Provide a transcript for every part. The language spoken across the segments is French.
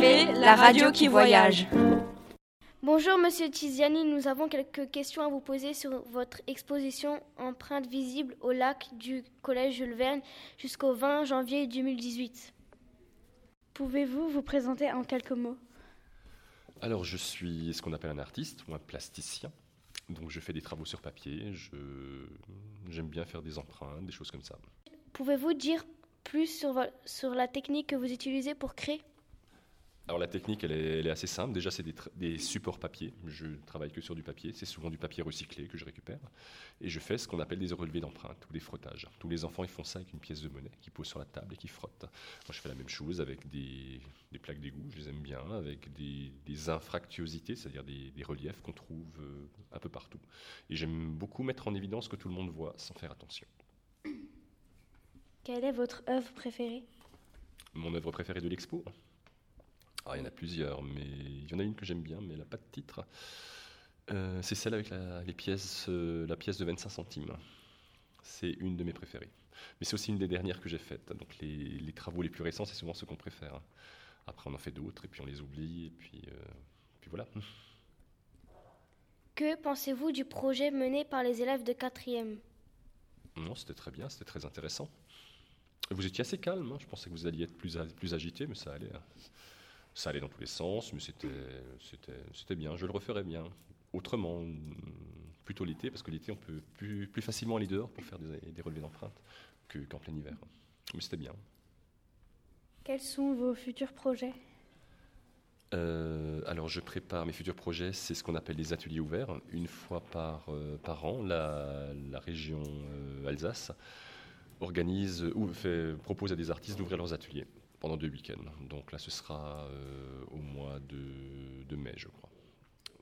la radio qui voyage. Bonjour Monsieur Tiziani, nous avons quelques questions à vous poser sur votre exposition Empreinte visible au lac du Collège Jules Verne jusqu'au 20 janvier 2018. Pouvez-vous vous présenter en quelques mots? Alors je suis ce qu'on appelle un artiste ou un plasticien. Donc je fais des travaux sur papier, j'aime bien faire des empreintes, des choses comme ça. Pouvez-vous dire plus sur, sur la technique que vous utilisez pour créer? Alors la technique, elle est, assez simple. Déjà, c'est des, supports papier. Je travaille que sur du papier. C'est souvent du papier recyclé que je récupère. Et je fais ce qu'on appelle des relevés d'empreintes ou des frottages. Tous les enfants, ils font ça avec une pièce de monnaie qu'ils posent sur la table et qui frottent. Moi, je fais la même chose avec des, plaques d'égout, je les aime bien, avec des, infractuosités, c'est-à-dire des, reliefs qu'on trouve euh, un peu partout. Et j'aime beaucoup mettre en évidence que tout le monde voit sans faire attention. Quelle est votre œuvre préférée? Mon œuvre préférée de l'expo ah, il y en a plusieurs, mais il y en a une que j'aime bien, mais elle n'a pas de titre. Euh, c'est celle avec la, les pièces, euh, la pièce de 25 centimes. C'est une de mes préférées. Mais c'est aussi une des dernières que j'ai faites. Donc les, travaux les plus récents, c'est souvent ceux qu'on préfère. Après, on en fait d'autres, et puis on les oublie, et puis, euh, puis voilà. Que pensez-vous du projet mené par les élèves de 4e Non, c'était très bien, c'était très intéressant. Vous étiez assez calme, hein. je pensais que vous alliez être plus, plus agité, mais ça allait. Hein ça allait dans tous les sens, mais c'était bien. Je le referais bien. Autrement, plutôt l'été, parce que l'été, on peut plus, plus, facilement aller dehors pour faire des, relevés d'empreintes qu'en plein hiver. Mais c'était bien. Quels sont vos futurs projets? Euh, alors, je prépare mes futurs projets, c'est ce qu'on appelle les ateliers ouverts. Une fois par, euh, par an, la, la région euh, Alsace organise ou fait, propose à des artistes d'ouvrir leurs ateliers pendant deux week-ends. Donc là, ce sera euh, au mois de, mai, je crois.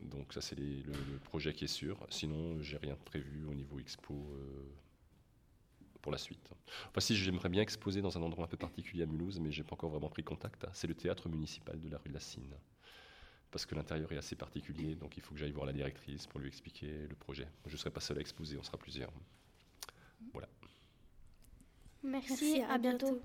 Donc ça, c'est le, projet qui est sûr. Sinon, j'ai rien prévu au niveau expo euh, pour la suite. Enfin, si j'aimerais bien exposer dans un endroit un peu particulier à Mulhouse, mais j'ai pas encore vraiment pris contact. C'est le théâtre municipal de la rue de la Cine. Parce que l'intérieur est assez particulier, donc il faut que j'aille voir la directrice pour lui expliquer le projet. Je ne serai pas seul à exposer, on sera plusieurs. Voilà. Merci, à, bientôt.